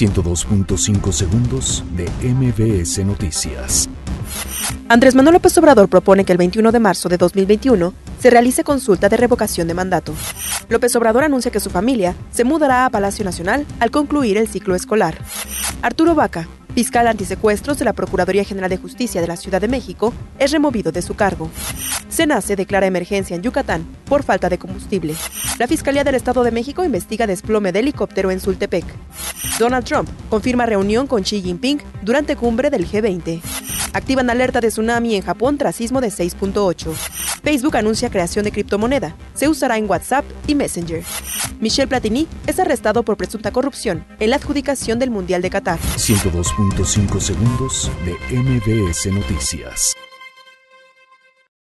102.5 segundos de MBS Noticias. Andrés Manuel López Obrador propone que el 21 de marzo de 2021 se realice consulta de revocación de mandato. López Obrador anuncia que su familia se mudará a Palacio Nacional al concluir el ciclo escolar. Arturo Vaca, fiscal antisecuestros de la Procuraduría General de Justicia de la Ciudad de México, es removido de su cargo. SENACE declara emergencia en Yucatán por falta de combustible. La Fiscalía del Estado de México investiga desplome de helicóptero en Sultepec. Donald Trump confirma reunión con Xi Jinping durante cumbre del G20. Activan alerta de tsunami en Japón tras sismo de 6.8. Facebook anuncia creación de criptomoneda. Se usará en WhatsApp y Messenger. Michel Platini es arrestado por presunta corrupción en la adjudicación del Mundial de Qatar. 102.5 segundos de MBS Noticias.